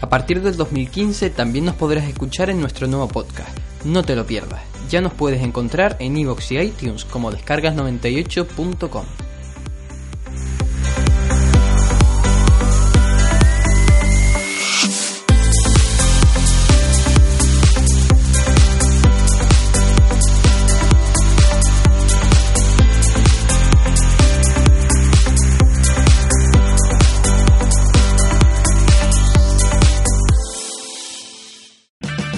A partir del 2015 también nos podrás escuchar en nuestro nuevo podcast. No te lo pierdas. Ya nos puedes encontrar en iVoox y iTunes como descargas98.com.